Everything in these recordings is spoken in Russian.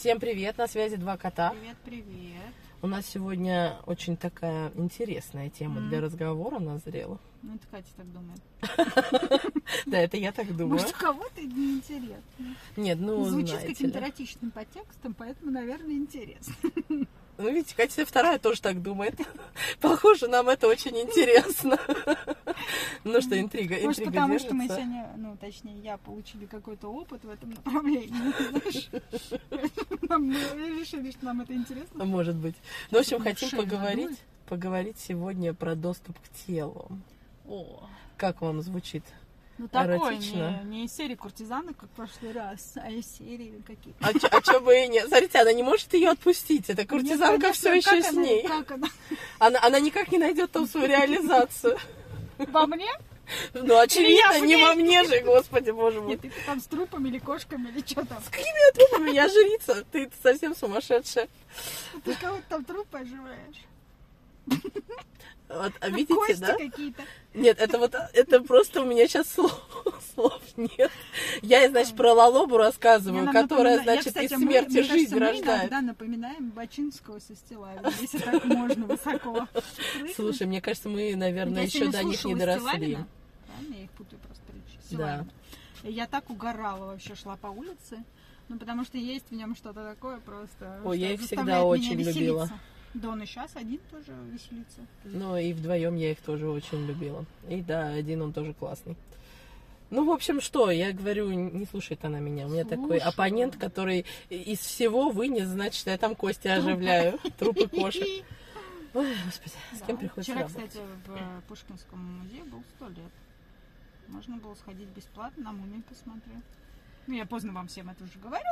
Всем привет, на связи два кота. Привет, привет. У нас сегодня очень такая интересная тема для разговора назрела. Ну, это Катя так думает. Да, это я так думаю. Может, у кого-то неинтересно. Нет, ну, Звучит знаете каким-то эротичным подтекстом, поэтому, наверное, интересно. Ну, видите, Катя вторая тоже так думает. Похоже, нам это очень интересно. Ну что, интрига, Может, интрига потому что мы сегодня, ну, точнее, я получили какой-то опыт в этом направлении, Мы решили, что нам это интересно. Может быть. Ну, в общем, хотим поговорить, поговорить сегодня про доступ к телу. О, Как вам звучит? Ну такой, Эротично. не, не из серии куртизанок, как в прошлый раз, а из серии каких А, чё- а чё бы и нет? Смотрите, она не может ее отпустить. Эта куртизанка Мне, все еще как с она- ней. Как она? Она, она никак не найдет там свою реализацию. Во мне? Ну, очевидно, не во мне же, господи, боже мой. Нет, ты там с трупами или кошками, или что там? С какими трупами? Я жрица. Ты совсем сумасшедшая. Ты кого-то там трупы оживаешь? Вот, а видите, Кости да? какие-то. Нет, это вот, это просто у меня сейчас слов, слов нет. Я, значит, про Лалобу рассказываю, нам которая, напомина- Я, значит, кстати, из мы- смерти мне жизнь кажется, мы рождает. иногда напоминаем Бачинского со Стилавиным, если так можно высоко. Слушай, мне кажется, мы, наверное, Я еще до них не доросли. Правильно, я их путаю просто. И Я так угорала вообще, шла по улице. Ну, потому что есть в нем что-то такое просто. Ой, я их всегда очень веселиться. Да, он и сейчас один тоже веселится. Ну, и вдвоем я их тоже очень любила. И да, один он тоже классный. Ну, в общем, что, я говорю, не слушает она меня. У меня такой Слушаю. оппонент, который из всего вынес, значит, я там кости оживляю. Трупы кошек. Ой, господи, с Да. кем приходится Вчера, работать? кстати, в э, Пушкинском музее был сто лет. Можно было сходить бесплатно, на мумию посмотреть. Ну, я поздно вам всем это уже говорю.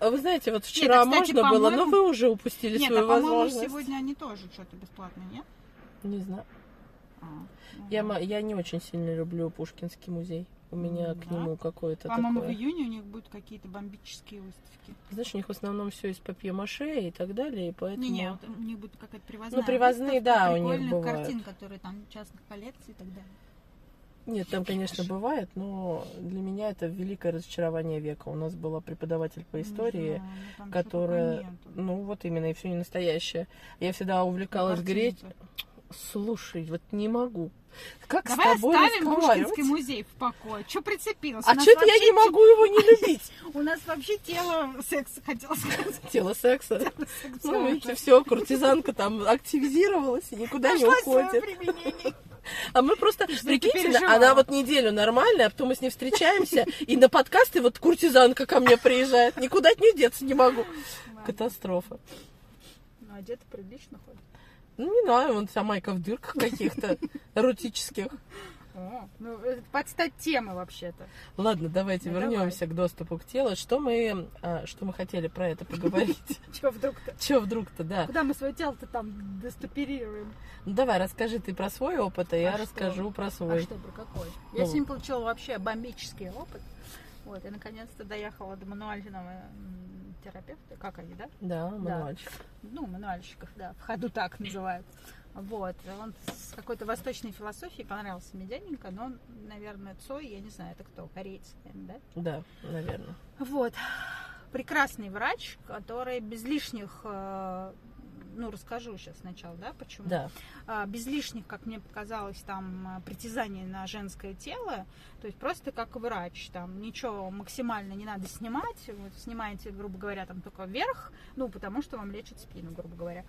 А вы знаете, вот вчера Нет, а, кстати, можно было, но вы уже упустили Нет, свою а возможность. сегодня они тоже что-то бесплатно, нет? Не знаю. А, ну Я, да. ма- я не очень сильно люблю Пушкинский музей. У меня к Да? нему какое-то По-моему, в такое... июне у них будут какие-то бомбические выставки. Знаешь, у них в основном все из папье-маше и так далее, и поэтому... Не-не, вот у них будет какая-то привозная Ну, привозные, выставка да, у них бывают. картин, которые там частных коллекций и так далее. Нет, там, конечно, бывает, но для меня это великое разочарование века. У нас была преподаватель по Не истории, знаю, ну, которая, ну вот именно, и все не настоящее. Я всегда увлекалась греть. Слушай, вот не могу. Как Давай с тобой оставим? Пушкинский музей в покое. Че прицепился? А что-то я не могу его не любить. У нас вообще тело секса, хотела сказать. Тело секса. Секс Ну, видите, все, куртизанка там активизировалась и никуда не уходит. А мы просто, что ты прикиньте, она вот неделю нормальная, а потом мы с ней встречаемся, и на подкасты вот куртизанка ко мне приезжает. Никуда от нее деться не могу. Катастрофа. Ну, одета прилично ходит. Ну, не знаю, вон вся майка в дырках каких-то эротических. О, ну, это под стать темы вообще-то. Ладно, давайте Ну, вернемся к доступу к телу. Что мы, а, что мы хотели про это поговорить? Че вдруг-то? Че вдруг-то, да. Куда мы свое тело-то там доступерируем? Ну, давай, расскажи ты про свой опыт, а я А расскажу про А свой. что, про какой? Ну. Я сегодня получила вообще бомбический опыт. Вот, я наконец-то доехала до мануального терапевта. Как они, да? Да, мануальчик. Ну, мануальщиков, да, в ходу так называют. Вот, он с какой-то восточной философией понравился мне дяденька, но он, наверное, Цой, я не знаю, это кто, кореец, наверное, да? Да, наверное. Вот. Прекрасный врач, который без лишних, э, ну, расскажу сейчас сначала, да, почему. Да. А, без лишних, как мне показалось, там а, притязаний на женское тело, то есть просто как врач, там ничего максимально не надо снимать, вот снимаете, грубо говоря, там только вверх, ну, потому что вам лечат спину, грубо говоря.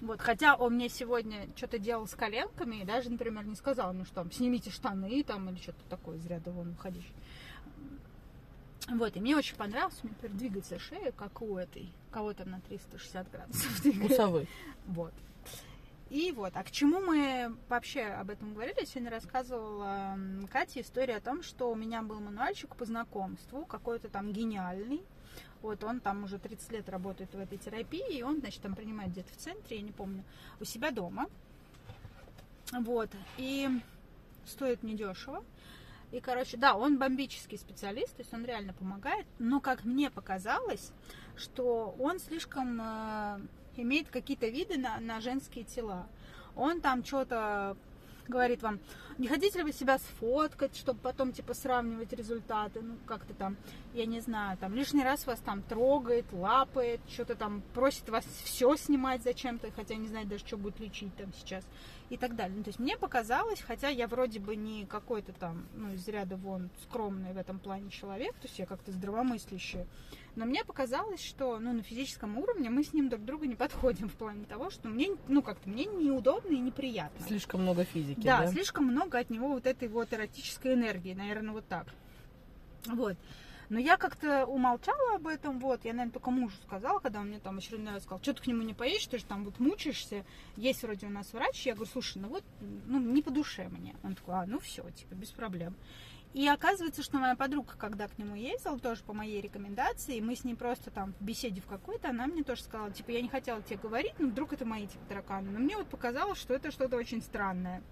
Вот, хотя он мне сегодня что-то делал с коленками, и даже, например, не сказал, ну, что там, снимите штаны, там, или что-то такое из ряда вон уходящее. Вот, и мне очень понравилось, у меня теперь двигается шея, как у этой, кого там на 360 градусов двигается. Усовой. Вот. И вот, а к чему мы вообще об этом говорили? Я сегодня рассказывала Кате историю о том, что у меня был мануальщик по знакомству, какой-то там гениальный. Вот он там уже 30 лет работает в этой терапии, и он, значит, там принимает где-то в центре, я не помню, у себя дома. Вот, и стоит недешево. И, короче, да, он бомбический специалист, то есть он реально помогает, но, как мне показалось, что он слишком э, имеет какие-то виды на, на женские тела. Он там что-то говорит вам, не хотите ли вы себя сфоткать, чтобы потом, типа, сравнивать результаты, ну, как-то там, я не знаю, там, лишний раз вас там трогает, лапает, что-то там просит вас все снимать зачем-то, хотя не знает даже, что будет лечить там сейчас, и так далее. Ну, то есть мне показалось, хотя я вроде бы не какой-то там, ну, из ряда вон скромный в этом плане человек, то есть я как-то здравомыслящая, но мне показалось, что ну, на физическом уровне мы с ним друг другу не подходим в плане того, что мне, ну, как-то мне неудобно и неприятно. Слишком много физики, да? Да, слишком много от него вот этой вот эротической энергии, наверное, вот так. Вот. Но я как-то умолчала об этом, вот, я, наверное, только мужу сказала, когда он мне там очередной раз сказал, что ты к нему не поедешь, ты же там вот мучаешься, есть вроде у нас врач, я говорю, слушай, ну вот, ну, не по душе мне. Он такой, а, ну все, типа, без проблем. И оказывается, что моя подруга, когда к нему ездила, тоже по моей рекомендации, мы с ней просто там в беседе в какой-то, она мне тоже сказала, типа, я не хотела тебе говорить, но вдруг это мои, типа, тараканы. Но мне вот показалось, что это что-то очень странное.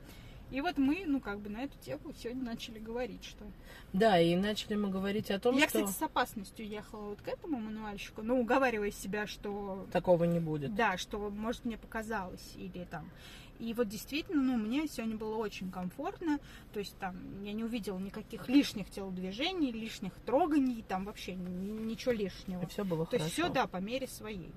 И вот мы, ну, как бы на эту тему сегодня начали говорить, что... Да, и начали мы говорить о том, Я, что... кстати, с опасностью ехала вот к этому мануальщику, ну, уговаривая себя, что... Такого не будет. Да, что, может, мне показалось, или там... И вот действительно, ну, мне сегодня было очень комфортно. То есть там я не увидела никаких лишних телодвижений, лишних троганий, там вообще ничего лишнего. И все было То хорошо. есть все, да, по мере своей.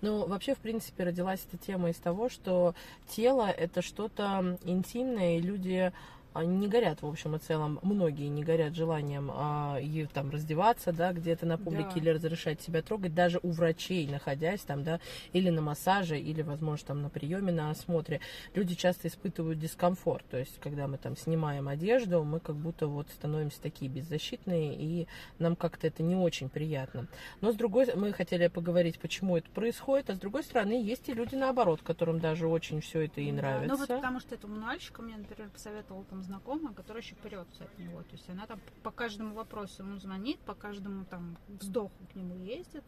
Ну, вообще, в принципе, родилась эта тема из того, что тело это что-то интимное, и люди а, не горят, в общем и целом, многие не горят желанием а, и, там раздеваться, да, где-то на публике Да. или разрешать себя трогать, даже у врачей, находясь там, да, или на массаже, или, возможно, там на приеме, на осмотре, люди часто испытывают дискомфорт, то есть, когда мы там снимаем одежду, мы как будто вот становимся такие беззащитные, и нам как-то это не очень приятно. Но с другой, мы хотели поговорить, почему это происходит, а с другой стороны, есть и люди наоборот, которым даже очень все это и Да, нравится. Ну вот потому что этому мануальщику мне, например, посоветовала там знакомая, которая еще прется от него. То есть она там по каждому вопросу ему звонит, по каждому там вздоху к нему ездит.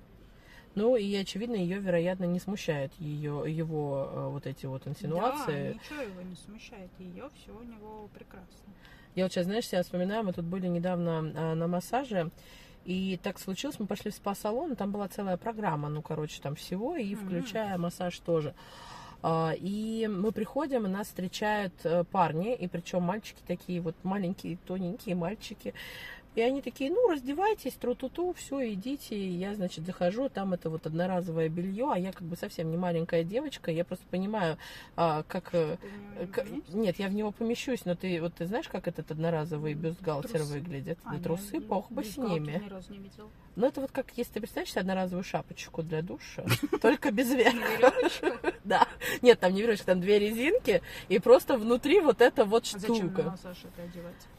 Ну и очевидно, ее, вероятно, не смущает ее, его э, вот эти вот Да, инсинуации. ничего его не смущает. Ее все у него прекрасно. Я вот сейчас, знаешь, себя вспоминаю, мы тут были недавно а, на массаже, и так случилось, мы пошли в спа-салон, там была целая программа, ну, короче, там всего, и Мгм. включая массаж тоже. А, И мы приходим, и нас встречают э, парни, и причем мальчики такие вот маленькие, тоненькие мальчики. И они такие, ну, раздевайтесь, тру-ту-ту, все, идите. И я, значит, захожу, там это вот одноразовое белье, а я как бы совсем не маленькая девочка, я просто понимаю, а, как... э, Ты в него не к- поместишься? Нет, я в него помещусь, но ты вот ты знаешь, как этот одноразовый бюстгальтер Трусы. выглядит? А, Да трусы, бог бы с ними. Ни разу не видел. Ну, это вот как, если ты представляешь одноразовую шапочку для душа, только без верха. Да. Нет, там не веревочка, там две резинки, и просто внутри вот эта вот А штука.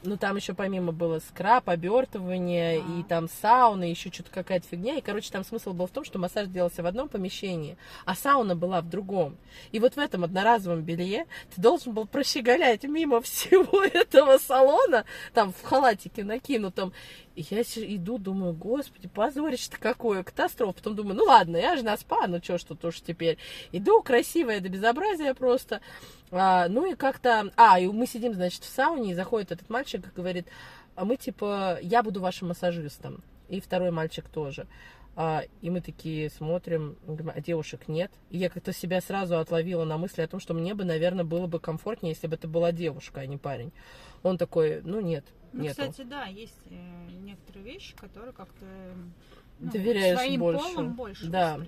Ну, там еще помимо было скраб, обертывание, А. и там сауна, еще что-то какая-то фигня. И, короче, там смысл был в том, что массаж делался в одном помещении, а сауна была в другом. И вот в этом одноразовом белье ты должен был прощеголять мимо всего этого салона, там в халатике накинутом. Я иду, думаю, господи, позорище-то какое, катастрофа. Потом думаю, ну ладно, я же на спа, ну что ж тут уж теперь. Иду, красивая до безобразия просто. А, ну и как-то... А, и мы сидим, значит, в сауне, и заходит этот мальчик и говорит, а мы типа, я буду вашим массажистом. И второй мальчик тоже. А, и мы такие смотрим, говорим, а девушек нет. И я как-то себя сразу отловила на мысли о том, что мне бы, наверное, было бы комфортнее, если бы это была девушка, а не парень. Он такой, ну нет, Ну, нету. кстати, да, есть э, некоторые вещи, которые как-то ну, Доверяешь своим больше. полом больше Да.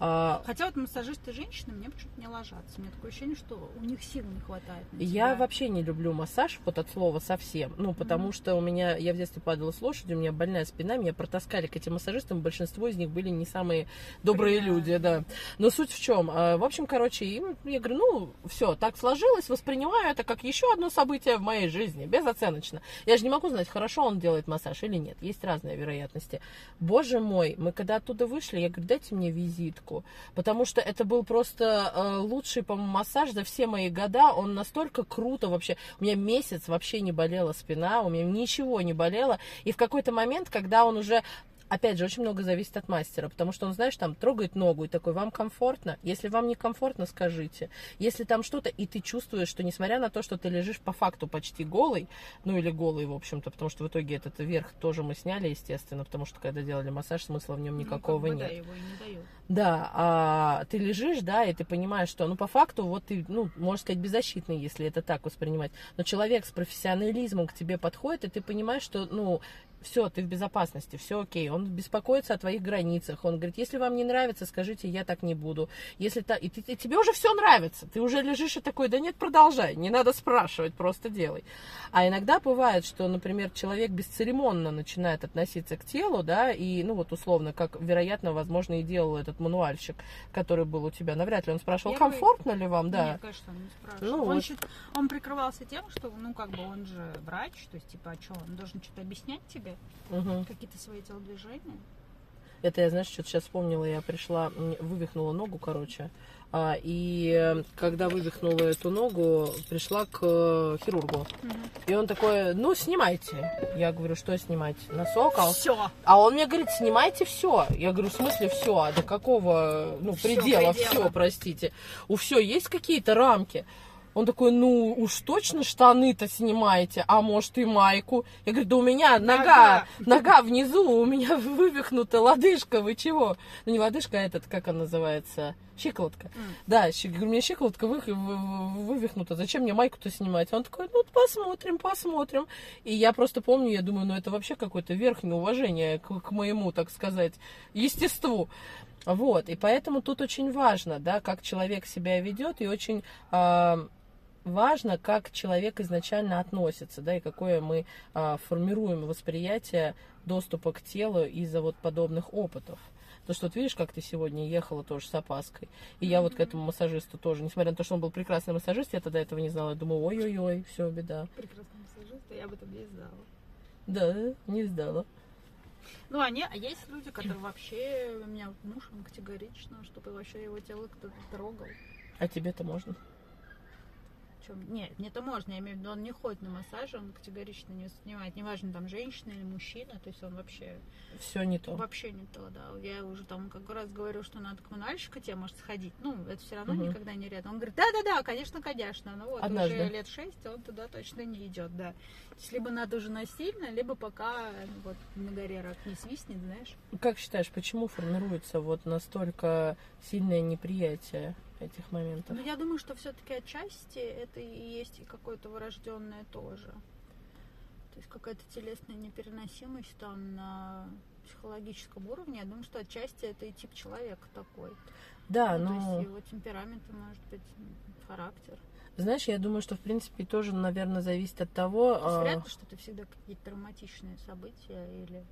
А, Хотя вот массажисты женщины мне почему-то не ложатся. У меня такое ощущение, что у них сил не хватает. Я вообще не люблю массаж, вот от слова совсем. Ну, потому Мгм. что у меня, я в детстве падала с лошади, у меня больная спина, меня протаскали к этим массажистам, большинство из них были не самые добрые Приятно. люди, да. Но суть в чем? А, В общем, короче, им, я говорю, ну, все, так сложилось, воспринимаю это как еще одно событие в моей жизни, безоценочно. Я же не могу знать, хорошо он делает массаж или нет, есть разные вероятности. Боже мой, мы когда оттуда вышли, я говорю, дайте мне визитку, потому что это был просто э, лучший, по-моему, массаж за все мои года, он настолько круто вообще, у меня месяц вообще не болела спина, у меня ничего не болело, и в какой-то момент, когда он уже Опять же, очень много зависит от мастера, потому что он, знаешь, там трогает ногу и такой, вам комфортно? Если вам не комфортно, скажите. Если там что-то, и ты чувствуешь, что несмотря на то, что ты лежишь по факту почти голый, ну или голый, в общем-то, потому что в итоге этот верх тоже мы сняли, естественно, потому что когда делали массаж, смысла в нем Ну, никакого как бы, нет. Да, его и не дают. Да, а ты лежишь, да, и ты понимаешь, что, ну, по факту, вот ты, ну, можно сказать, беззащитный, если это так воспринимать. Но человек с профессионализмом к тебе подходит, и ты понимаешь, что, ну, все, ты в безопасности, все окей. Он беспокоится о твоих границах. Он говорит, если вам не нравится, скажите, я так не буду. Если та... и, ты, и тебе уже все нравится, ты уже лежишь и такой, да нет, продолжай, не надо спрашивать, просто делай. А иногда бывает, что, например, человек бесцеремонно начинает относиться к телу, да, и, ну вот условно, как, вероятно, возможно, и делал этот мануальщик, который был у тебя. Навряд ли он спрашивал, Я комфортно ли вам, да. Нет, конечно, он не спрашивал. Ну он, вот. счит- он прикрывался тем, что, ну, как бы он же врач, то есть, типа, а что, он должен что-то объяснять тебе, Мгм. какие-то свои телодвижения? Это я, знаешь, что-то сейчас вспомнила, я пришла, вывихнула ногу, короче, а, и э, когда вывихнула эту ногу, пришла к э, хирургу. И он такой, ну, снимайте. Я говорю, что снимать? Носок? А он, Все. а он мне говорит, снимайте все. Я говорю, в смысле все? А до какого, ну, предела предела. все, простите. У все есть какие-то рамки? Он такой, ну уж точно штаны-то снимаете, а может и майку. Я говорю, да у меня нога, нога внизу, у меня вывихнута лодыжка, вы чего? Ну не лодыжка, а этот, как он называется, щиколотка. Да, щи- говорю, у меня щиколотка вы- вы- вы- вывихнута, зачем мне майку-то снимать? Он такой, ну посмотрим, посмотрим. И я просто помню, я думаю, ну это вообще какое-то верхнее уважение к, к моему, так сказать, естеству. Вот, и поэтому тут очень важно, да, как человек себя ведет, и очень а, важно, как человек изначально относится, да, и какое мы а, формируем восприятие доступа к телу из-за вот подобных опытов. То, что вот видишь, как ты сегодня ехала тоже с опаской. И я вот к этому массажисту тоже, несмотря на то, что он был прекрасный массажист, я тогда этого не знала. Я думаю, ой-ой-ой, все, беда. Прекрасный массажист, я об этом не знала. Да, не сдала. Ну, а, не, а есть люди, которые вообще, у меня муж, он категорично, чтобы вообще его тело кто-то трогал. А тебе-то можно? Чем? Нет, мне это можно, я имею в виду, он не ходит на массаж, он категорично не снимает, неважно, там, женщина или мужчина, то есть он вообще, Все не то. вообще не то, да. Я уже там как раз говорю, что надо к мануальщику тебе, может, сходить, ну, это все равно Мгм. никогда не рядом. Он говорит, да-да-да, конечно, конечно, ну вот Однажды. уже лет шесть, он туда точно не идет, да. То есть либо надо уже насильно, либо пока ну, вот на горе рак не свистнет, знаешь. Как считаешь, почему формируется вот настолько сильное неприятие этих моментов? Ну, я думаю, что все-таки отчасти это и есть и какое-то врожденное тоже. То есть какая-то телесная непереносимость там на психологическом уровне. Я думаю, что отчасти это и тип человека такой. Да, Ну, То но есть его темперамент, может быть, характер. знаешь, я думаю, что в принципе тоже, наверное, зависит от того. То есть а, вряд ли, что это всегда какие-то травматичные события или...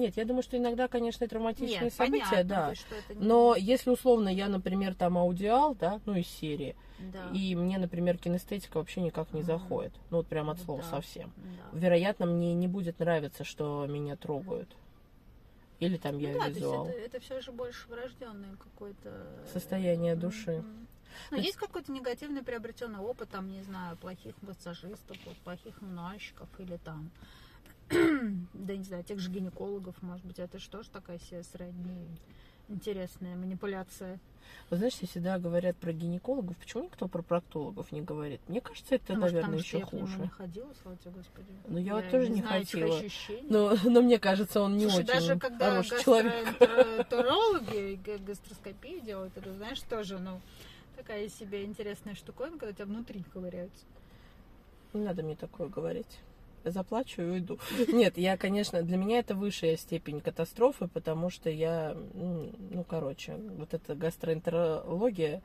Нет, я думаю, что иногда, конечно, травматичные Нет, события, понятно, да. что это не- Но если условно я, например, там аудиал, да, ну из серии, Да. и мне, например, кинестетика вообще никак не заходит, ну вот прям от Вот слова да. совсем. Да. Вероятно, мне не будет нравиться, что меня трогают. Или там я ну, да, визуал. то есть это, это все же больше врожденное какое-то Состояние Мгм. души. Ну, Ну, есть какой-то негативный приобретенный опыт, там, не знаю, плохих массажистов, вот, плохих мануальщиков или там, да не знаю, тех же гинекологов, может быть, это что ж такая себе средняя интересная манипуляция. Вы знаешь, все всегда говорят про гинекологов, почему никто про проктологов не говорит? Мне кажется, это, может, наверное, потому еще я хуже. не ходила, слава тебе, Господи. Ну, я вот тоже не знаю этих хотела. Но, но мне кажется, он не Слушай, очень даже когда хороший гастроэнтерологи га- гастроскопию делают, это, знаешь, тоже, ну, такая себе интересная штуковина, когда тебя внутри ковыряются. Не надо мне такое говорить. Заплачу и уйду. Нет, я, конечно, для меня это высшая степень катастрофы, потому что я, ну, короче, вот эта гастроэнтерология,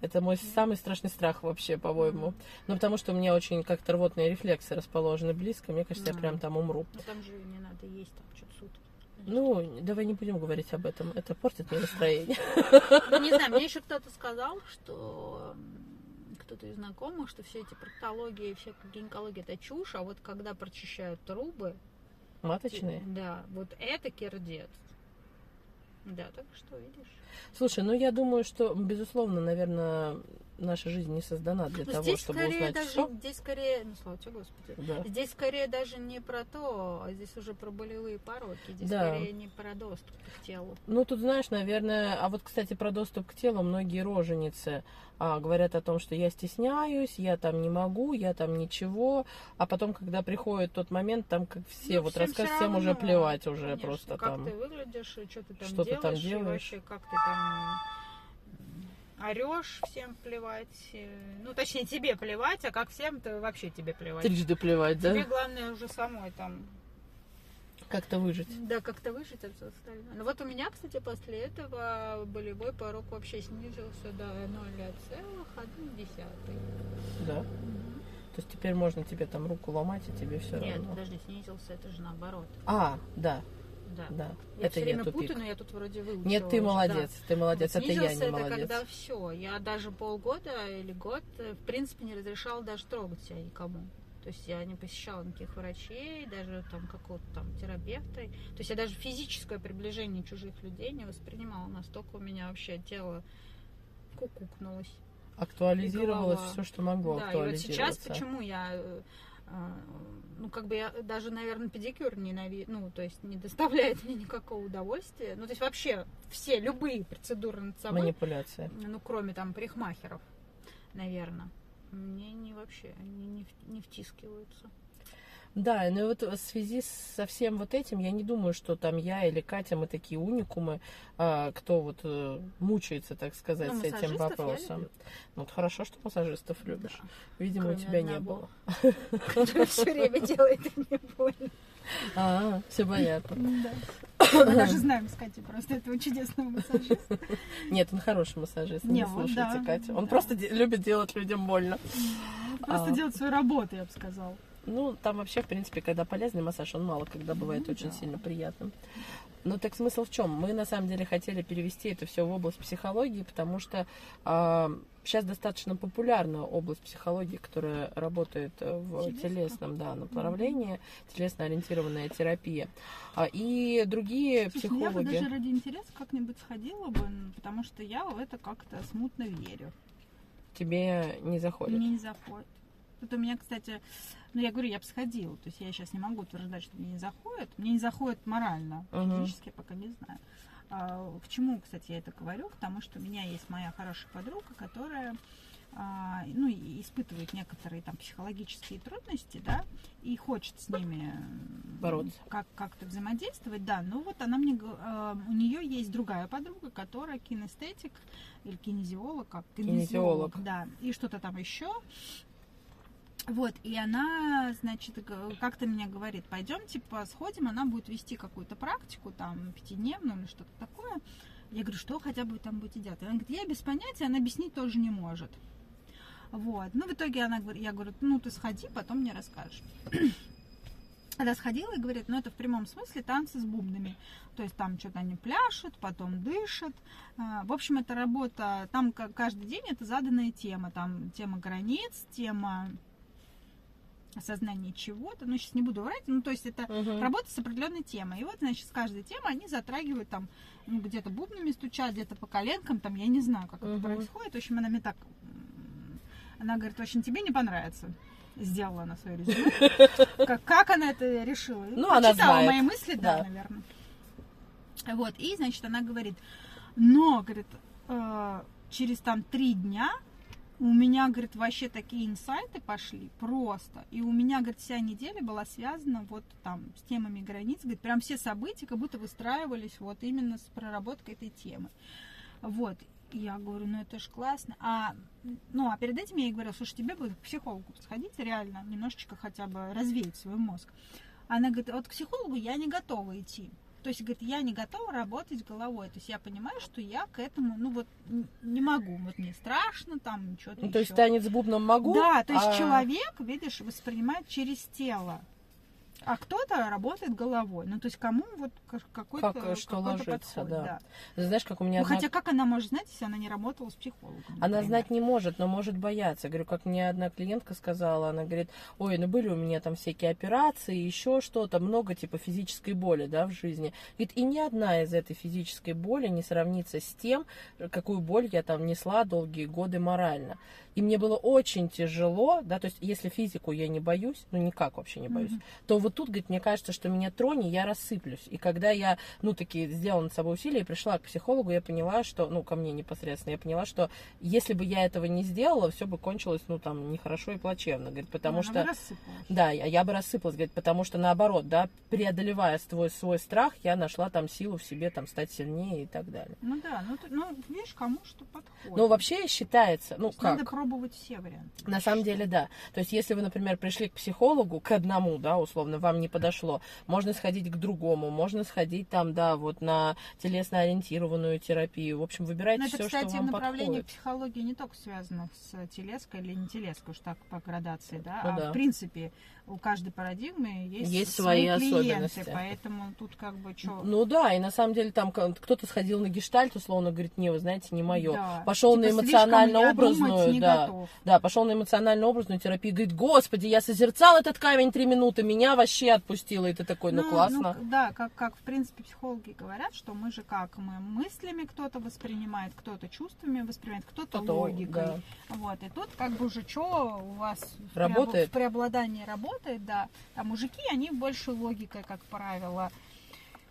это мой самый страшный страх вообще, по-моему. Ну, потому что у меня очень как-то рвотные рефлексы расположены близко, мне кажется, я прям там умру. Но там же не надо есть там что-то сутки. Ну, давай не будем говорить об этом, это портит мне настроение. Ну, не знаю, мне еще кто-то сказал, что кто-то из знакомых, что все эти проктологии и вся гинекология это чушь, а вот когда прочищают трубы, Маточные. да, вот это кирдец. Да, так что видишь. Слушай, ну я думаю, что, безусловно, наверное, наша жизнь не создана для Ну, того, здесь чтобы скорее узнать даже, все. здесь скорее, ну слава тебе, Господи, Да. здесь скорее даже не про то, а здесь уже про болевые пороки, здесь Да. скорее не про доступ к телу. Ну, тут, знаешь, наверное, а вот, кстати, про доступ к телу многие роженицы а, говорят о том, что я стесняюсь, я там не могу, я там ничего, а потом, когда приходит тот момент, там как все Ну, вот рассказ, всем уже плевать уже конечно, просто как там. ты выглядишь, и что ты там Что ты делаешь, там и делаешь. вообще как ты там орешь, всем плевать. э, Ну, точнее, тебе плевать, а как всем, то вообще тебе плевать. Трижды плевать, да? Тебе главное уже самой там Как-то выжить. Да, как-то выжить от всего остального. Ну вот у меня, кстати, после этого болевой порог вообще снизился до 0,1. Да. То есть теперь можно тебе там руку ломать, и тебе все Нет, равно. подожди, снизился, это же наоборот. А, да, Да. да. Я это все я время тупик. путаю, но я тут вроде выучила. Нет, ты молодец, ты да. молодец, Вот это я не это молодец. когда все. Я даже полгода или год, э, в принципе, не разрешала даже трогать себя никому. То есть я не посещала никаких врачей, даже там какого-то там терапевта. То есть я даже физическое приближение чужих людей не воспринимала. Настолько у меня вообще тело кукукнулось. Актуализировалось все, что могло Да, и вот сейчас актуализироваться. почему я, э, ну, как бы я даже, наверное, педикюр ненавижу, ну, то есть не доставляет мне никакого удовольствия. Ну, то есть вообще все, любые процедуры над собой, Манипуляция. ну, кроме там парикмахеров, наверное, мне не вообще, они не, не втискиваются. Да, ну и вот в связи со всем вот этим, я не думаю, что там я или Катя, мы такие уникумы, а, кто вот э, мучается, так сказать, Ну, с этим вопросом. Ну, вот хорошо, что массажистов любишь. Видимо, Кроме у тебя не было. Который все время делает мне больно. А, все понятно. Да. Мы даже знаем с Катей просто этого чудесного массажиста. Нет, он хороший массажист, Не, не слушайте да, Катю. Он да. просто любит делать людям больно. Просто А. делает свою работу, я бы сказала. Ну, там вообще, в принципе, когда полезный массаж, он мало когда бывает Ну, очень да. сильно приятным. Ну, так смысл в чем? Мы, на самом деле, хотели перевести это все в область психологии, потому что сейчас достаточно популярна область психологии, которая работает э, в Телесно. телесном да, направлении, телесно-ориентированная терапия. А, И другие Слушай, ну я бы психологи... даже ради интереса как-нибудь сходила бы, потому что я в это как-то смутно верю. тебе не заходит. Мне не заходит. Вот у меня, кстати, ну я говорю, я бы сходила. То есть я сейчас не могу утверждать, что мне не заходит. Мне не заходит морально, физически я пока не знаю. А, к чему, кстати, я это говорю? Потому что у меня есть моя хорошая подруга, которая а, ну, испытывает некоторые там психологические трудности, да, и хочет с ними Бороться. Как, как-то взаимодействовать, да. Но вот она мне, а, у нее есть другая подруга, которая кинестетик или кинезиолог, как Кинезиолог. да, и что-то там еще. Вот, и она, значит, как-то мне говорит, пойдем, типа, сходим, она будет вести какую-то практику, там, пятидневную или что-то такое. Я говорю, что хотя бы там будете делать? Она говорит, я без понятия, она объяснить тоже не может. Вот, ну, в итоге она говорит, я говорю, ну, ты сходи, потом мне расскажешь. Она сходила и говорит, ну, это в прямом смысле танцы с бубнами. То есть там что-то они пляшут, потом дышат. А, В общем, это работа, там ка- каждый день это заданная тема. Там тема границ, тема осознания чего-то. Ну, сейчас не буду врать. Ну, то есть это Мгм. работа с определенной темой. И вот, значит, с каждой темой они затрагивают там, ну, где-то бубнами стучат, где-то по коленкам, там, я не знаю, как это Мгм. происходит. В общем, она мне так... Она говорит, общем, тебе не понравится. Сделала она свое резюме. Как, как она это решила? Ну, она знает. мои мысли, да, Да. наверное. Вот, и, значит, она говорит, но, говорит, э, через там три дня у меня, говорит, вообще такие инсайты пошли просто. И у меня, говорит, вся неделя была связана вот там с темами границ. Говорит, прям все события как будто выстраивались вот именно с проработкой этой темы. Вот. Я говорю, ну это ж классно. А, ну, а перед этим я ей говорила, слушай, тебе бы к психологу сходить, реально, немножечко хотя бы развеять свой мозг. Она говорит, вот к психологу я не готова идти. То есть, говорит, я не готова работать головой. То есть я понимаю, что я к этому, ну вот, не могу. Вот мне страшно, там, что-то Ну, то есть еще. танец бубном могу, Да, то есть а- человек, видишь, воспринимает через тело. А кто-то работает головой. Ну, то есть кому вот какой-то Как, э, что какой-то ложится, подходит, да. Знаешь, как у меня Ну, одна- хотя как она может знать, если она не работала с психологом? Она например? знать не может, но может бояться. Говорю, как мне одна клиентка сказала, она говорит, ой, ну были у меня там всякие операции, еще что-то, много типа физической боли, да, в жизни. Говорит, и ни одна из этой физической боли не сравнится с тем, какую боль я там несла долгие годы морально. И мне было очень тяжело, да, то есть если физику я не боюсь, ну никак вообще не боюсь, Мгм. то вот тут, говорит, мне кажется, что меня трони, я рассыплюсь. И когда я, ну, таки сделала над собой усилия и пришла к психологу, я поняла, что, ну, ко мне непосредственно, я поняла, что если бы я этого не сделала, все бы кончилось, ну, там, нехорошо и плачевно, говорит, потому Она что... Да, я, я бы рассыпалась, говорит, потому что наоборот, да, преодолевая свой, свой страх, я нашла там силу в себе, там, стать сильнее и так далее. Ну да, ну, ты- ну видишь, кому что подходит. Но вообще считается, ну, есть Надо как? Пробовать все варианты. На самом деле, да. То есть, если вы, например, пришли к психологу, к одному, да, условно, вам не подошло, можно сходить к другому, можно сходить там, да, вот на телесно-ориентированную терапию. В общем, выбирайте Но Ну, это, все, кстати, что вам направление подходит. психологии не только связано с телеской или не телеской, уж так по градации, да, Ну а да. в принципе у каждой парадигмы есть, Есть свои клиенты, особенности. поэтому тут как бы что... Ну да, и на самом деле там кто-то сходил на гештальт, условно говорит, не, вы знаете, не мое. Да. Пошел Типа, на эмоционально-образную, да. Готов. Да, пошел на эмоционально-образную терапию, говорит, господи, я созерцал этот камень три минуты, меня вообще отпустило, и ты такой, ну, классно. ну, да, как, как в принципе психологи говорят, что мы же как мы мыслями кто-то воспринимает, кто-то чувствами воспринимает, кто-то Кто-то, логикой. да. Вот, и тут как бы уже что у вас Работает? в преобладании работает, да. А мужики, они больше логикой, как правило.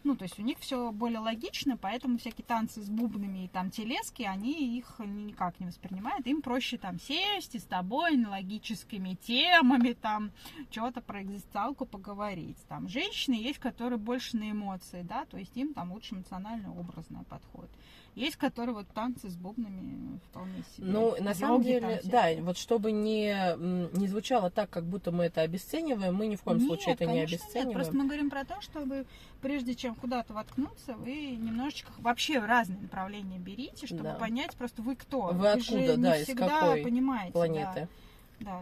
Ну, то есть у них все более логично, поэтому всякие танцы с бубнами и там телески, они их никак не воспринимают. Им проще там сесть и с тобой на логическими темами, там, чего-то про экзистенциалку поговорить. Там женщины есть, которые больше на эмоции, да, то есть им там лучше эмоционально-образно подходит. Есть, которые вот танцы с бубнами вполне себе. Ну, на самом Йоги деле, да, вот чтобы не, не звучало так, как будто мы это обесцениваем, мы ни в коем Нет, случае это не обесцениваем. Нет. Просто мы говорим про то, что вы, прежде чем куда-то воткнуться, вы немножечко вообще разные направления берите, чтобы Да. понять просто вы кто. Вы же откуда, не да, из всегда какой понимаете. Планеты. Да,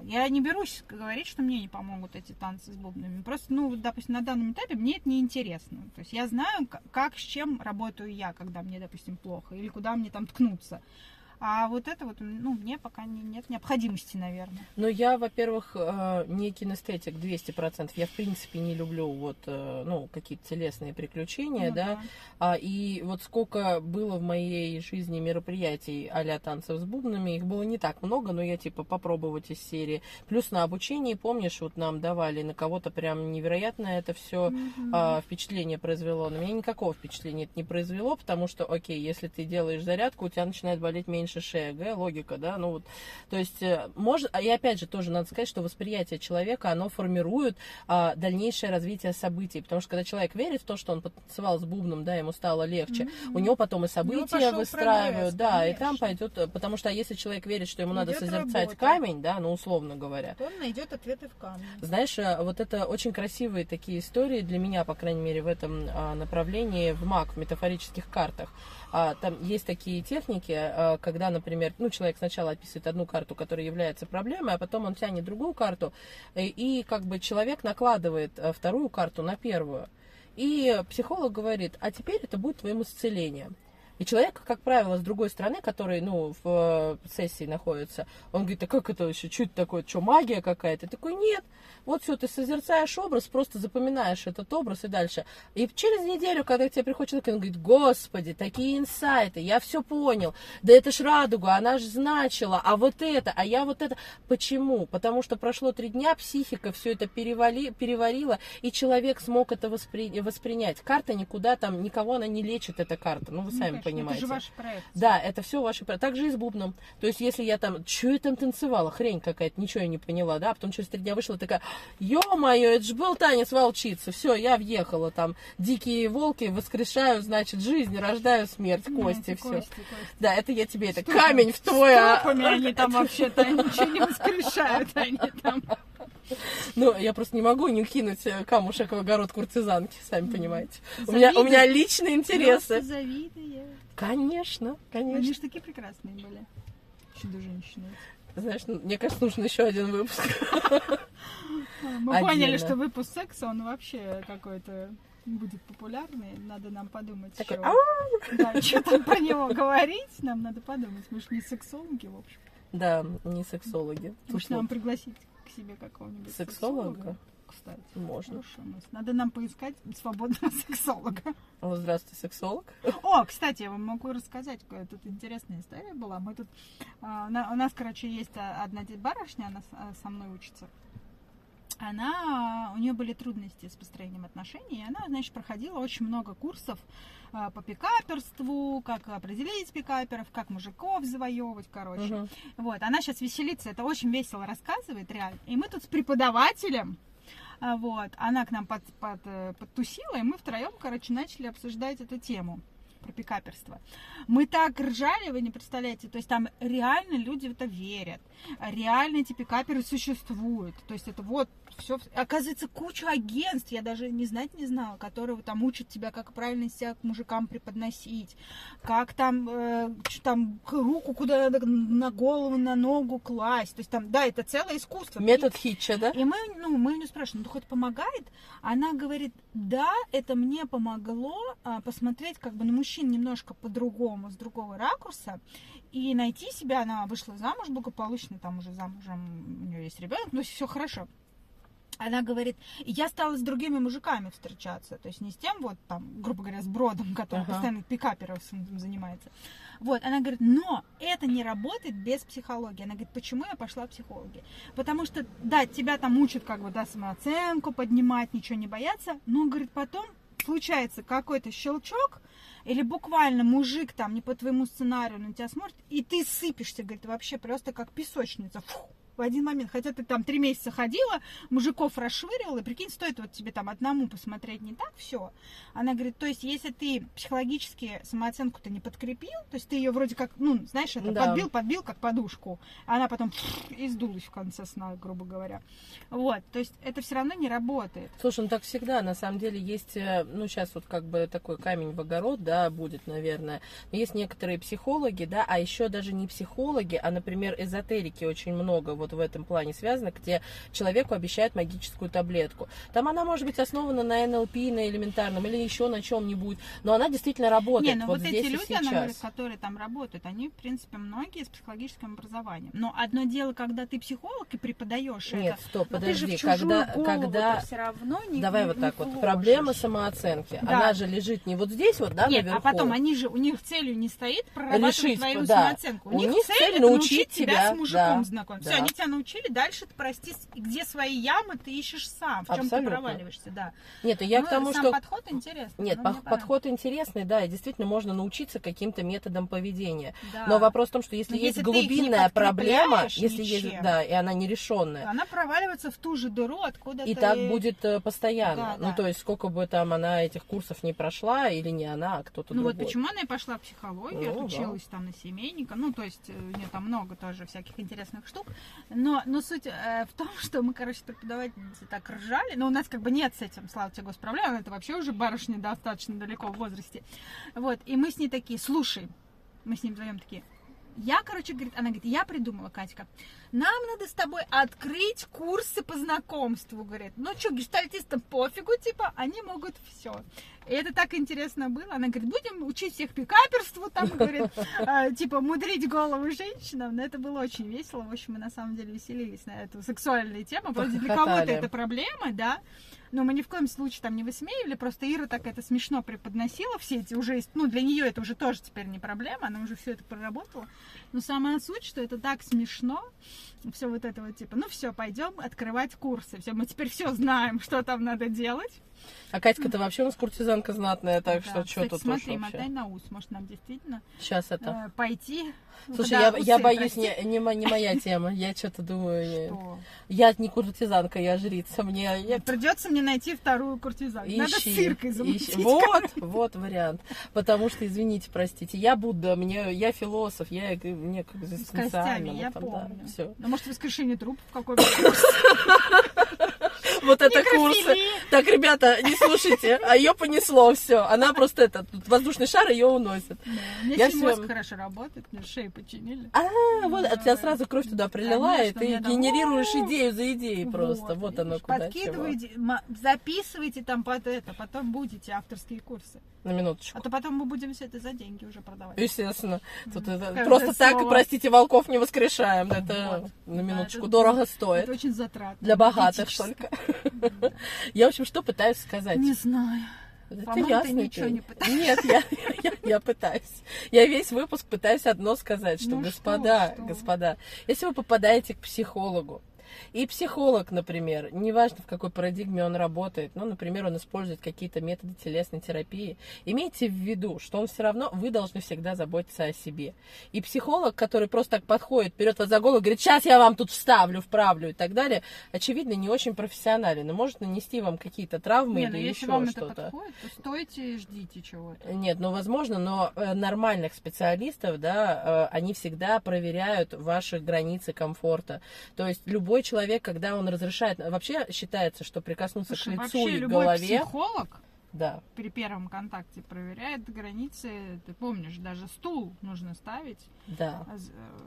я не берусь говорить, что мне не помогут эти танцы с бубнами. Просто, ну, допустим, на данном этапе мне это не интересно. То есть я знаю, как, с чем работаю я, когда мне, допустим, плохо, или куда мне там ткнуться. А вот это вот, ну, мне пока не- нет необходимости, наверное. Ну, я, во-первых, э, не кинестетик 200%. Я, в принципе, не люблю вот, э, ну, какие-то телесные приключения, Ну да. А, и вот сколько было в моей жизни мероприятий а-ля танцев с бубнами, их было не так много, но я, типа, попробовать из серии. Плюс на обучении, помнишь, вот нам давали на кого-то прям невероятно это все Мгм. впечатление произвело. На меня никакого впечатления это не произвело, потому что, окей, если ты делаешь зарядку, у тебя начинает болеть меньше шея, г, логика, да, ну вот, то есть, э, может, а и опять же тоже надо сказать, что восприятие человека, оно формирует а, дальнейшее развитие событий, потому что когда человек верит в то, что он потанцевал с бубном, да, ему стало легче, Мгм. у него потом и события пошел выстраивают, прогресс, да, и там конечно. пойдет, э, потому что если человек верит, что ему надо Идет созерцать работа. камень, да, ну условно говоря, То он найдет ответы в камне. знаешь, э, вот это очень красивые такие истории для меня, по крайней мере, в этом а, направлении в МАК, в метафорических картах. А, Там есть такие техники, а, когда, например, ну, человек сначала описывает одну карту, которая является проблемой, а потом он тянет другую карту, э, и как бы человек накладывает э, вторую карту на первую. И психолог говорит, а теперь это будет твоим исцелением. И человек, как правило, с другой стороны, который, ну, в э, сессии находится, он говорит, а как это еще, что это такое, что, магия какая-то? Такой, нет, вот все, ты созерцаешь образ, просто запоминаешь этот образ и дальше. И через неделю, когда к тебе приходит человек, он говорит, господи, такие инсайты, я все понял, да это ж радуга, она ж значила, а вот это, а я вот это. Почему? Потому что прошло три дня, психика все это перевали, переварила, и человек смог это воспри- воспринять. Карта никуда там, никого она не лечит, эта карта, ну вы сами понимаете. Это же ваш проект. Да, это все ваши... про- Так же и с бубном. То есть, если я там... Что я там танцевала? Хрень какая-то, ничего я не поняла, да? А потом через три дня вышла такая... Ё-моё, это же был танец волчицы. Все, я въехала там. Дикие волки воскрешаю, значит, жизнь, рождаю смерть, кости, все. Да, это я тебе, это камень в твой... а- они там вообще-то ничего не воскрешают, они там. Ну, я просто не могу не кинуть э, камушек в огород куртизанки, сами понимаете. У меня, у меня личные интересы. Просто завидуют. Конечно, Они конечно. же такие прекрасные были. Чудо-женщины. Знаешь, ну, мне кажется, нужно еще один выпуск. Мы поняли, Отдельно. что выпуск секса, он вообще какой-то будет популярный. Надо нам подумать Такой, еще. Да, что там про него говорить, нам надо подумать. Мы же не сексологи, в общем. Да, не сексологи. Может, нам пригласить к себе какого-нибудь Сексолога? Кстати. Можно. Надо нам поискать свободного сексолога. О, здравствуй, сексолог. О, кстати, я вам могу рассказать, тут интересная история была. Мы тут, а, у нас, короче, есть одна барышня, она а, со мной учится. Она, у нее были трудности с построением отношений, и она, значит, проходила очень много курсов а, по пикаперству, как определить пикаперов, как мужиков завоевывать, короче. Мгм. Вот, она сейчас веселится, это очень весело рассказывает, реально. И мы тут с преподавателем, вот, она к нам под, под, э, подтусила, и мы втроем, короче, начали обсуждать эту тему про пикаперство. Мы так ржали, вы не представляете, то есть там реально люди в это верят, реально эти пикаперы существуют, то есть это вот все, оказывается, куча агентств, я даже не знать не знала, которые там учат тебя, как правильно себя к мужикам преподносить, как там, э, там руку куда надо, на голову, на ногу класть, то есть там, да, это целое искусство. Метод Хитча, да? И мы, ну, мы ее спрашиваем, ну, хоть помогает? Она говорит, да, это мне помогло а, посмотреть как бы на мужчин немножко по-другому, с другого ракурса, и найти себя. Она вышла замуж благополучно, там уже замужем, у нее есть ребенок, но все хорошо. Она говорит, «И я стала с другими мужиками встречаться, то есть не с тем вот там, грубо говоря, с бродом, который Ага. постоянно пикаперов занимается. Вот, она говорит, но это не работает без психологии. Она говорит, почему я пошла в психологи? Потому что, да, тебя там учат как бы, да, самооценку поднимать, ничего не бояться, но, говорит, потом случается какой-то щелчок, или буквально мужик там не по твоему сценарию на тебя смотрит, и ты сыпешься, говорит, вообще просто как песочница. Фу, в один момент. Хотя ты там три месяца ходила, мужиков расшвыривала, и прикинь, стоит вот тебе там одному посмотреть не так все. Она говорит, то есть, если ты психологически самооценку-то не подкрепил, то есть ты ее вроде как, ну, знаешь, это Да. подбил, подбил как подушку, а она потом и сдулась в конце сна, грубо говоря. Вот, то есть это все равно не работает. Слушай, ну так всегда, на самом деле, есть, э, ну, сейчас вот как бы такой камень в огород, да, будет, наверное. Но есть некоторые психологи, да, а еще даже не психологи, а, например, эзотерики очень много вот в этом плане связано, где человеку обещают магическую таблетку. Там она может быть основана на НЛП, на элементарном или еще на чем-нибудь, но она действительно работает Не, ну вот, вот, эти люди, говорит, которые там работают, они, в принципе, многие с психологическим образованием. Но одно дело, когда ты психолог и преподаешь Нет, это, стоп, но ты же подожди, в когда, когда все равно не Давай не- вот не так вот. Проблема самооценки. Да. Она же лежит не вот здесь вот, да, Нет, наверху. а потом они же, у них целью не стоит прорабатывать Лишить, твою да. самооценку. У, У них цель, цель научить тебя, тебя, с мужиком да, знакомиться. да. Все, они тебя научили, дальше ты прости, где свои ямы ты ищешь сам, в чем ты проваливаешься, да. Нет, я Ну, к тому, сам что... подход интересный. Нет, ну, понравилось. подход интересный, да, и действительно можно научиться каким-то методам поведения. Да. Но вопрос в том, что если Но есть если глубинная проблема, если есть, ничем, да, и она нерешенная, Она проваливается в ту же дыру, откуда и ты... так будет э, постоянно. Да, ну, да. то есть, сколько бы там она этих курсов не прошла, или не она, а кто-то Ну вот другой. почему она и пошла в психологию, Ну, отучилась там на семейника, ну то есть э, у нее там много тоже всяких интересных штук, но, но суть э, в том, что мы, короче, с преподавательницей так ржали, но у нас как бы нет с этим, слава тебе Господи, проблем, это вообще уже барышня достаточно далеко в возрасте, вот, и мы с ней такие, слушай, мы с ней вдвоем такие, я, короче, говорит, она говорит, я придумала, Катька, нам надо с тобой открыть курсы по знакомству, говорит. Ну что, гештальтистам пофигу, типа, они могут все. И это так интересно было. Она говорит, будем учить всех пикаперству, там, говорит, э, типа, мудрить голову женщинам. Но это было очень весело. В общем, мы на самом деле веселились на эту сексуальную тему. Вроде для кого-то это проблема, да, но мы ни в коем случае там не высмеивали, просто Ира так это смешно преподносила все эти уже, ну, для нее это уже тоже теперь не проблема, она уже все это проработала. Но самая суть, что это так смешно, все вот это вот типа, ну все, пойдем открывать курсы, все, мы теперь все знаем, что там надо делать. А Катька-то вообще у нас куртизанка знатная, так Да, что что тут смотри, мотай на ус, может нам действительно Сейчас это... э, пойти. Слушай, Да, я, усы, я боюсь, не, не, не моя тема. Я что-то думаю, Что? я не куртизанка, я жрица. Мне я Придется мне найти вторую куртизанку. Надо Ищи, циркой ищи. замутить. Вот, вот вариант. Потому что, извините, простите, я Будда, мне, я философ, я э, мне как С костями, я там, да, помню. всё. Ну, может, воскрешение трупов какой-то. вот это курсы. Так, ребята, не слушайте, а ее понесло все. Она просто этот воздушный шар ее уносит. Я мозг хорошо работает, мне шею починили. А, вот, у тебя сразу кровь туда прилила, и ты генерируешь идею за идеей просто. Вот оно куда Подкидывайте, записывайте там под это, потом будете авторские курсы. На минуточку. А то потом мы будем все это за деньги уже продавать. Естественно. Тут это просто так, простите, волков не воскрешаем. Это на минуточку дорого стоит. Это очень затратно. Для богатых только. Я, в общем, что пытаюсь сказать? Не знаю. Это ясно. Ты ничего не пытаешься. Нет, я, я, я пытаюсь. Я весь выпуск пытаюсь одно сказать, что, ну господа, что, что? господа, если вы попадаете к психологу, и психолог, например, неважно в какой парадигме он работает, ну, например, он использует какие-то методы телесной терапии, имейте в виду, что он все равно, вы должны всегда заботиться о себе. И психолог, который просто так подходит, берет вас за голову, говорит, сейчас я вам тут вставлю, вправлю и так далее, очевидно, не очень профессионален, и может нанести вам какие-то травмы не, или ну, если еще вам что-то. Это подходит, то стойте и ждите чего-то. Нет, ну, возможно, но э, нормальных специалистов, да, э, они всегда проверяют ваши границы комфорта. То есть любой человек, когда он разрешает, вообще считается, что прикоснуться Слушай, к лицу и голове. Психолог да. при первом контакте проверяет границы. Ты помнишь, даже стул нужно ставить, да.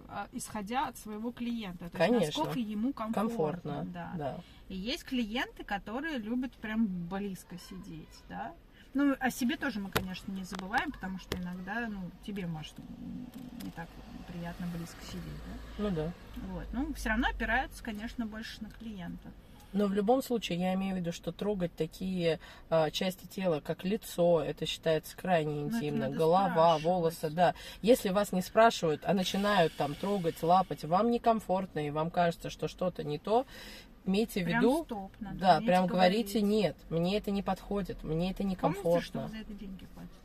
А, исходя от своего клиента. То Конечно. есть насколько ему комфортно. комфортно да. Да. И есть клиенты, которые любят прям близко сидеть, да. Ну, о себе тоже мы, конечно, не забываем, потому что иногда, ну, тебе, может, не так приятно близко сидеть, да? Ну да. Вот. Ну, все равно опираются, конечно, больше на клиента. Но в любом случае, я имею в виду, что трогать такие а, части тела, как лицо, это считается крайне интимно. Голова, волосы, да. Если вас не спрашивают, а начинают там трогать, лапать, вам некомфортно, и вам кажется, что что-то не то, имейте в виду, стоп, надо да, прям говорите, нет, мне это не подходит, мне это некомфортно. Помните, что вы за это деньги платите?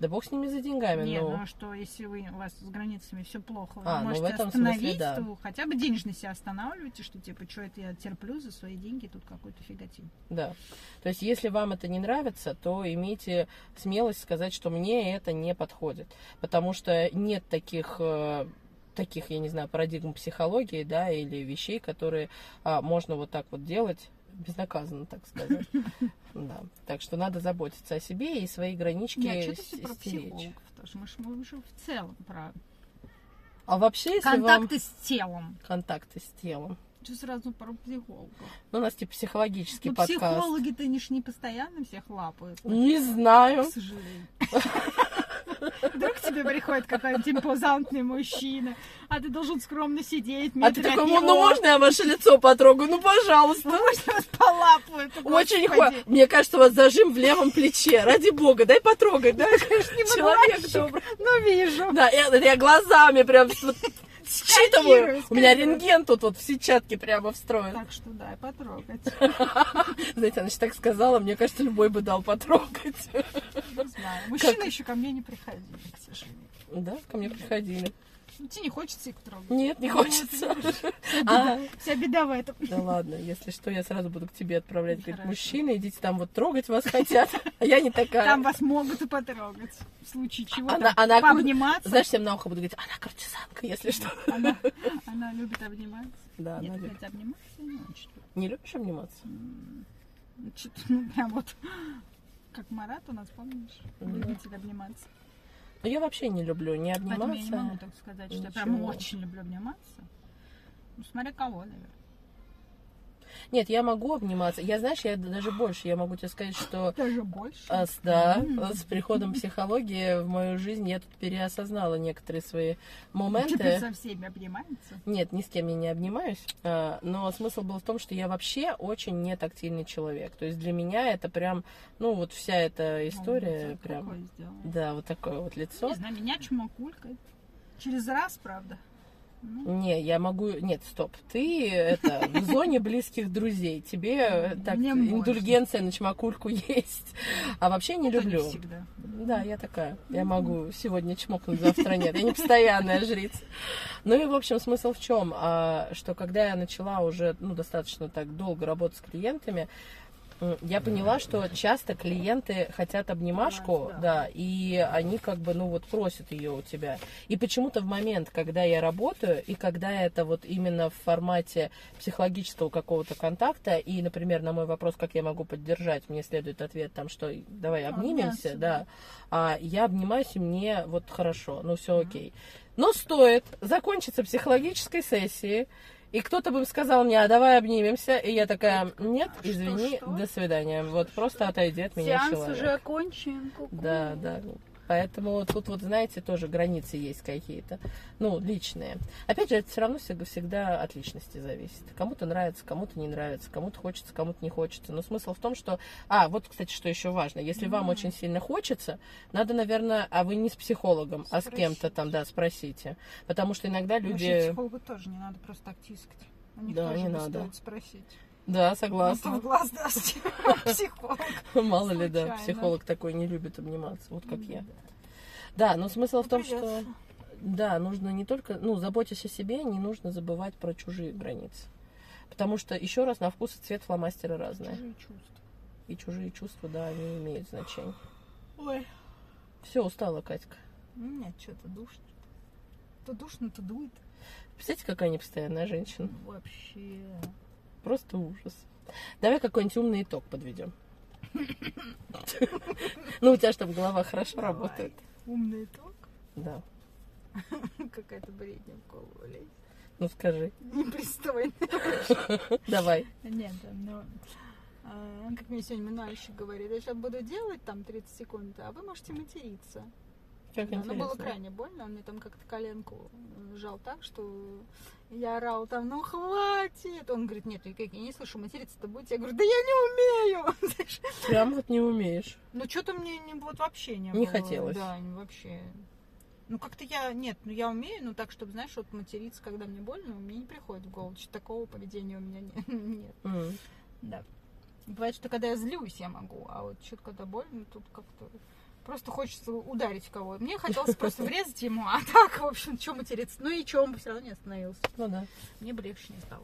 Да бог с ними за деньгами. Нет, но... ну а что, если вы, у вас с границами все плохо, а, вы можете ну в этом остановить, смысле, да. то хотя бы денежно себя останавливайте, что типа, что это я терплю за свои деньги, тут какой-то фиготин. Да. То есть, если вам это не нравится, то имейте смелость сказать, что мне это не подходит. Потому что нет таких э, таких, я не знаю, парадигм психологии, да, или вещей, которые а, можно вот так вот делать безнаказанно, так сказать. Да. Так что надо заботиться о себе и свои гранички Нет, что ты про психологов тоже? Мы же, мы же в целом про а вообще, если контакты вам... с телом. Контакты с телом. Что сразу про психологов? Ну, у нас типа психологический ну, подкаст. психологи-то не, не постоянно всех лапают. Не знаю. К сожалению. Вдруг к тебе приходит какой-нибудь импозантный мужчина, а ты должен скромно сидеть. А ты такой, ну можно я ваше лицо потрогаю? Ну, пожалуйста. Ну, можно вас полапаю? Очень хо... Мне кажется, у вас зажим в левом плече. Ради бога, дай потрогать, да? Человек добрый. Ну, вижу. Да, я, глазами прям считываю. У меня рентген тут вот в сетчатке прямо встроен. Так что дай потрогать. Знаете, она еще так сказала, мне кажется, любой бы дал потрогать. Знаю. Мужчины еще ко мне не приходили, к сожалению. Да, ко мне приходили. Ну, тебе не хочется их трогать? Нет, не ну, хочется. А. Вся беда в этом. Да ладно, если что, я сразу буду к тебе отправлять. Говорит, мужчины, идите там вот трогать вас хотят, а я не такая. Там вас могут и потрогать. В случае чего она, она пообниматься. Знаешь, всем на ухо буду говорить, она куртизанка, если что. Она, она любит обниматься. Да, Нет, она любит. обниматься не очень. Не любишь обниматься? Ну, прям вот как Марат у нас, помнишь? Любитель обниматься. Но я вообще не люблю не обниматься. Поэтому я не могу так сказать, что Ничего. я прям очень люблю обниматься. Ну, смотря кого, наверное. Нет, я могу обниматься. Я, знаешь, я даже больше. Я могу тебе сказать, что... Даже больше? А, да, mm-hmm. с приходом психологии в мою жизнь я тут переосознала некоторые свои моменты. Теперь со всеми обнимается? Нет, ни с кем я не обнимаюсь. А, но смысл был в том, что я вообще очень не тактильный человек. То есть для меня это прям, ну, вот вся эта история прям... Да, вот такое вот лицо. Не знаю, меня чмокулькает. Через раз, правда. Не, я могу... Нет, стоп. Ты это в зоне близких друзей. Тебе так индульгенция на чмокульку есть. А вообще не люблю. Да, я такая. Я могу сегодня чмокнуть, завтра нет. Я не постоянная жрица. Ну и, в общем, смысл в чем? А, что когда я начала уже ну, достаточно так долго работать с клиентами, Я поняла, что часто клиенты хотят обнимашку, да. и они как бы, ну вот просят ее у тебя. И почему-то в момент, когда я работаю, и когда это вот именно в формате психологического какого-то контакта, и, например, на мой вопрос, как я могу поддержать, мне следует ответ там, что давай обнимемся, да. а я обнимаюсь, и мне вот хорошо, ну все окей. Но стоит закончиться психологической сессией, и кто-то бы сказал мне, а давай обнимемся, и я такая, нет, что, извини, что? до свидания, вот просто отойди от меня Сеанс человек. уже окончен. ку-ку. Да, да. Поэтому тут вот, знаете, тоже границы есть какие-то, ну, личные. Опять же, это все равно всегда, от личности зависит. Кому-то нравится, кому-то не нравится, кому-то хочется, кому-то не хочется. Но смысл в том, что... А, вот, кстати, что еще важно. Если вам Мгм. очень сильно хочется, надо, наверное, а вы не с психологом, а с кем-то там, да, спросите. Потому что иногда Вообще люди... психологу тоже не надо просто так тискать. У них Да, тоже не надо. стоит спросить. Да, Ну, согласна. в глаз даст психолог. Мало ли, да, психолог такой не любит обниматься, вот как я. Да, но смысл в том, что да, нужно не только, ну, заботясь о себе, не нужно забывать про чужие границы. Потому что, еще раз, на вкус и цвет фломастера разные. Чужие чувства. И чужие чувства, да, они имеют значение. Ой. Все, устала, Катька. Нет, что-то душно. То душно, то дует. Представляете, какая непостоянная женщина? Вообще. Просто ужас. Давай какой-нибудь умный итог подведем. Ну, у тебя чтобы голова хорошо работает. Умный итог. Да. Какая-то бредня в голову лезет. Ну, скажи. Непристойно. Давай. Нет, но... а, Как мне сегодня мануальщик говорит, я сейчас буду делать там 30 секунд, а вы можете материться. Как Да, но было крайне больно, он мне там как-то коленку э, сжал так, что я орала там, ну хватит. Он говорит, нет, я не слышу, материться-то будете. Я говорю, да я не умею. Прям вот не умеешь. Ну что-то мне не, вот вообще не Не было. хотелось. Да, не- вообще. Ну как-то я, нет, ну я умею, но так, чтобы, знаешь, вот материться, когда мне больно, мне не приходит в голову. Что такого поведения у меня не- нет. М. Да. Бывает, что когда я злюсь, я могу, а вот что-то когда больно, тут как-то просто хочется ударить кого. Мне хотелось просто врезать ему, а так, в общем, что материться. Ну и он все равно не остановился. Ну да. Мне бы легче не стало.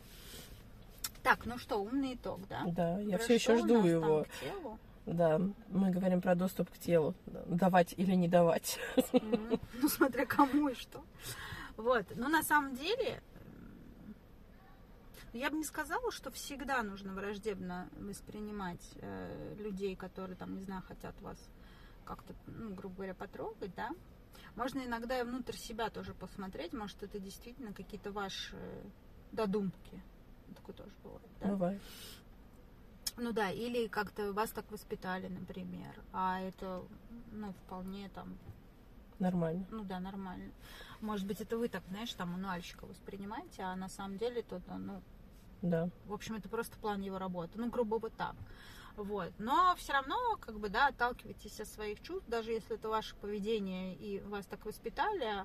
Так, ну что, умный итог, да? Да, я Про все еще жду его. Да, мы говорим про доступ к телу. Давать или не давать. Мгм. Ну, смотря кому и что. Вот. Но на самом деле, я бы не сказала, что всегда нужно враждебно воспринимать э, людей, которые, там, не знаю, хотят вас как-то, ну, грубо говоря, потрогать, да. Можно иногда и внутрь себя тоже посмотреть, может, это действительно какие-то ваши додумки. Такое тоже бывает, да? Бывает. Ну да, или как-то вас так воспитали, например, а это, ну, вполне там Нормально. ну да, нормально. Может быть, это вы так, знаешь, там мануальщика воспринимаете, а на самом деле то, ну, Да. в общем, это просто план его работы. Ну, грубо вот так. Вот. Но все равно, как бы, да, отталкивайтесь от своих чувств, даже если это ваше поведение и вас так воспитали,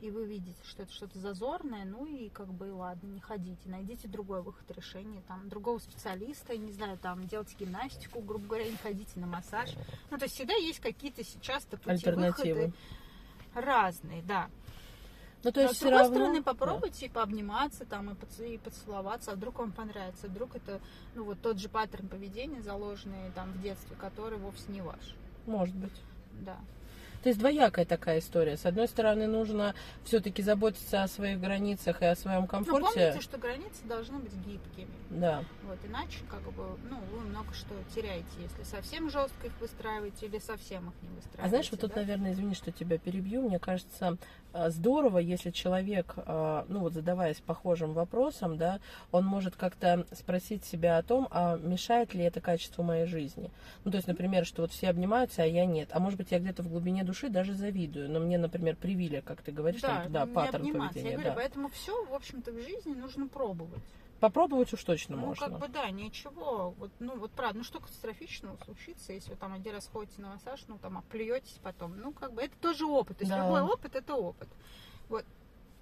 и вы видите, что это что-то зазорное, ну и как бы, ладно, не ходите, найдите другой выход решения, там, другого специалиста, не знаю, там, делайте гимнастику, грубо говоря, не ходите на массаж. Ну, то есть всегда есть какие-то сейчас-то пути Альтернативы. выхода разные, да. Ну, то Но есть с все другой равно... стороны, попробуйте пообниматься там и, поц- и поцеловаться, а вдруг вам понравится, вдруг это, ну, вот тот же паттерн поведения, заложенный там в детстве, который вовсе не ваш. Да, может быть. Да. То есть двоякая такая история. С одной стороны, нужно все-таки заботиться о своих границах и о своем Но комфорте. Ну, помните, что границы должны быть гибкими. Да. Вот, иначе, как бы, ну, вы много что теряете, если совсем жестко их выстраиваете или совсем их не выстраиваете. А знаешь, вот тут, да? наверное, извини, что тебя перебью, мне кажется, э, здорово, если человек, э, ну вот задаваясь похожим вопросом, да, он может как-то спросить себя о том, а мешает ли это качеству моей жизни. Ну, то есть, например, что вот все обнимаются, а я нет. А может быть, я где-то в глубине души даже завидую, но мне, например, привили, как ты говоришь, да, там, да, паттерн обниматься. поведения. Я говорю, да. поэтому все, в общем-то, в жизни нужно пробовать. Попробовать уж точно Ну, можно. как бы да, ничего. Вот, ну, вот правда, ну что катастрофичного случится, если вы там один раз ходите на массаж, ну там оплюетесь потом. Ну, как бы это тоже опыт. То есть Да. любой опыт это опыт. Вот.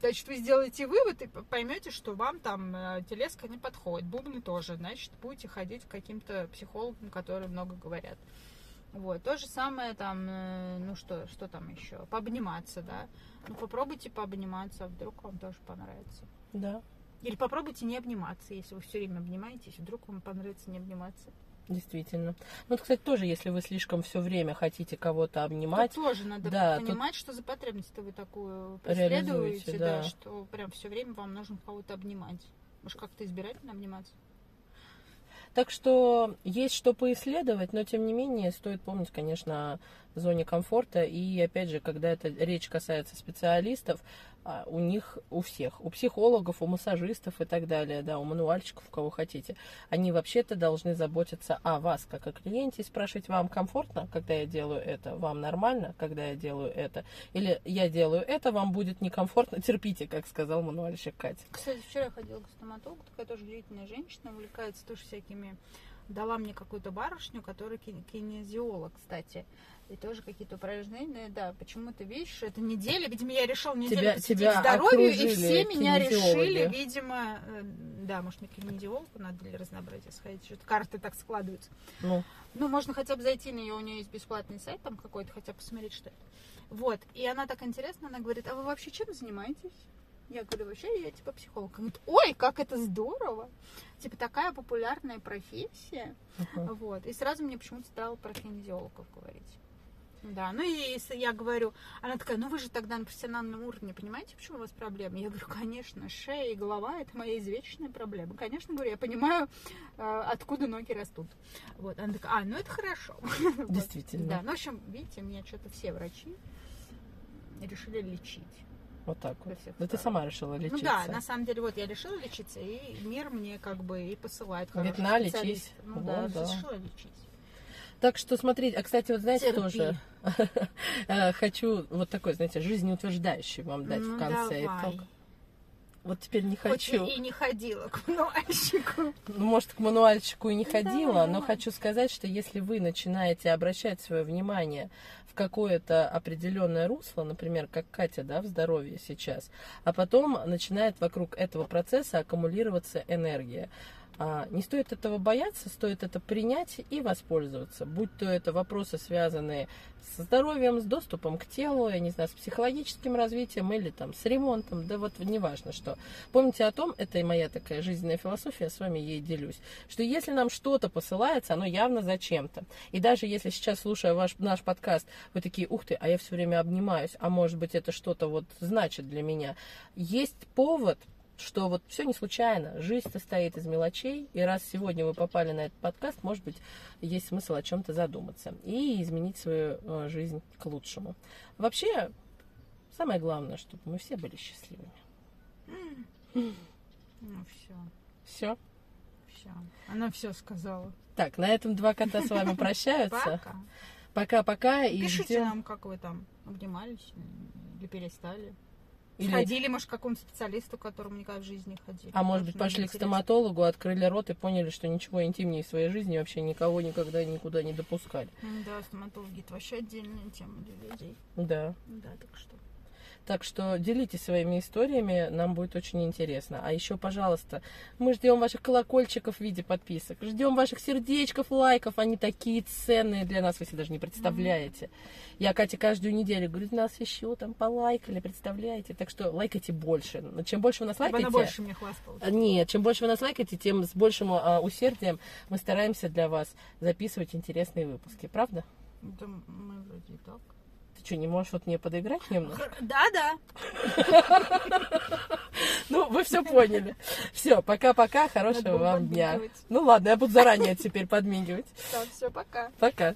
Значит, вы сделаете вывод и поймете, что вам там э, телеска не подходит, бубны тоже. Значит, будете ходить к каким-то психологам, которые много говорят. Вот. То же самое там, э, ну что, что там еще? Пообниматься, да. Ну, попробуйте пообниматься, а вдруг вам тоже понравится. Да. Или попробуйте не обниматься, если вы все время обнимаетесь, вдруг вам понравится не обниматься. Действительно. Ну, это, кстати, тоже, если вы слишком все время хотите кого-то обнимать. Тут тоже надо да, понимать, что за потребность-то вы такую преследуете, да. да, что прям все время вам нужно кого-то обнимать. Может, как-то избирательно обниматься? Так что есть что поисследовать, но тем не менее стоит помнить, конечно, о зоне комфорта. И опять же, когда это речь касается специалистов, у них, у всех, у психологов, у массажистов и так далее, да, у мануальщиков, у кого хотите, они вообще-то должны заботиться о вас, как о клиенте, и спрашивать, вам комфортно, когда я делаю это, вам нормально, когда я делаю это, или я делаю это, вам будет некомфортно, терпите, как сказал мануальщик Катя. Кстати, вчера я ходила к стоматологу, такая тоже длительная женщина, увлекается тоже всякими... Дала мне какую-то барышню, которая ки- кинезиолог, кстати. И тоже какие-то упражнения, да, почему-то, видишь, это неделя, видимо, я решила неделю Тебя- посвятить тебя здоровью, и все меня решили, видимо, э, да, может, на кинезиологу надо для разнообразия сходить, что-то карты так складываются. Ну, Ну, можно хотя бы зайти на нее, у нее есть бесплатный сайт там какой-то, хотя бы посмотреть, что это. Вот, и она так интересно, она говорит, а вы вообще чем занимаетесь? Я говорю, вообще я типа психолог. Она говорит, ой, как это здорово! Типа такая популярная профессия. мгм. Вот. И сразу мне почему-то стало про кинезиологов говорить. Да, ну и если я говорю, она такая, ну вы же тогда на профессиональном уровне, понимаете, почему у вас проблемы? Я говорю, конечно, шея и голова это моя извечная проблема. Конечно, говорю, я понимаю, э, откуда ноги растут. Вот, она такая, а, ну это хорошо. Действительно. Да, ну в общем, видите, меня что-то все врачи решили лечить. Вот так Во вот. Да ты сама решила лечиться. Ну да, на самом деле, вот я решила лечиться, и мир мне как бы и посылает Говорит, на, лечись. Ну Вот, да, да. решила лечить. Так что смотрите, а кстати, вот знаете Терпи. тоже, э, хочу вот такой, знаете, жизнеутверждающий вам дать Ну, в конце давай. итог. Вот теперь не Хоть хочу. и не ходила к мануальщику. Ну, может, к мануальчику и не ходила, Давай, но хочу сказать, что если вы начинаете обращать свое внимание в какое-то определенное русло, например, как Катя, да, в здоровье сейчас, а потом начинает вокруг этого процесса аккумулироваться энергия. А, Не стоит этого бояться, стоит это принять и воспользоваться. Будь то это вопросы, связанные со здоровьем, с доступом к телу, я не знаю, с психологическим развитием или там с ремонтом, да вот неважно что. Помните о том, это и моя такая жизненная философия, я с вами ей делюсь, что если нам что-то посылается, оно явно зачем-то. И даже если сейчас, слушая ваш, наш подкаст, вы такие, ух ты, а я все время обнимаюсь, а может быть это что-то вот значит для меня, есть повод что вот все не случайно, жизнь состоит из мелочей, и раз сегодня вы попали на этот подкаст, может быть, есть смысл о чем-то задуматься и изменить свою э, жизнь к лучшему. Вообще, самое главное, чтобы мы все были счастливыми. Ну все, Все. все. Она все сказала. Так, на этом два кота с вами прощаются. Пока. Пока-пока Пишите ждем. нам, как вы там обнимались или перестали. Или- Сходили, может, к какому-то специалисту, к которому никогда в жизни не ходили. А может быть, пошли к стоматологу, открыли рот и поняли, что ничего интимнее в своей жизни вообще никого никогда никуда не допускали. Да, стоматологи это вообще отдельная тема для людей. Да. Да, так что. Так что делитесь своими историями, нам будет очень интересно. А еще, пожалуйста, мы ждем ваших колокольчиков в виде подписок, ждем ваших сердечков, лайков, они такие ценные для нас, вы себе даже не представляете. Я Кате каждую неделю говорю, нас еще там полайкали, представляете? Так что лайкайте больше. Чем больше вы нас Чтобы лайкаете... она больше мне хвасталась. Нет, чем больше вы нас лайкаете, тем с большим а, усердием мы стараемся для вас записывать интересные выпуски. Правда? Да, мы вроде и так. Ты что, не можешь вот мне подыграть немного? Да, да. Ну, вы все поняли. Все, пока-пока, хорошего вам дня. Ну ладно, я буду заранее теперь подмигивать. Так, все, пока. Пока.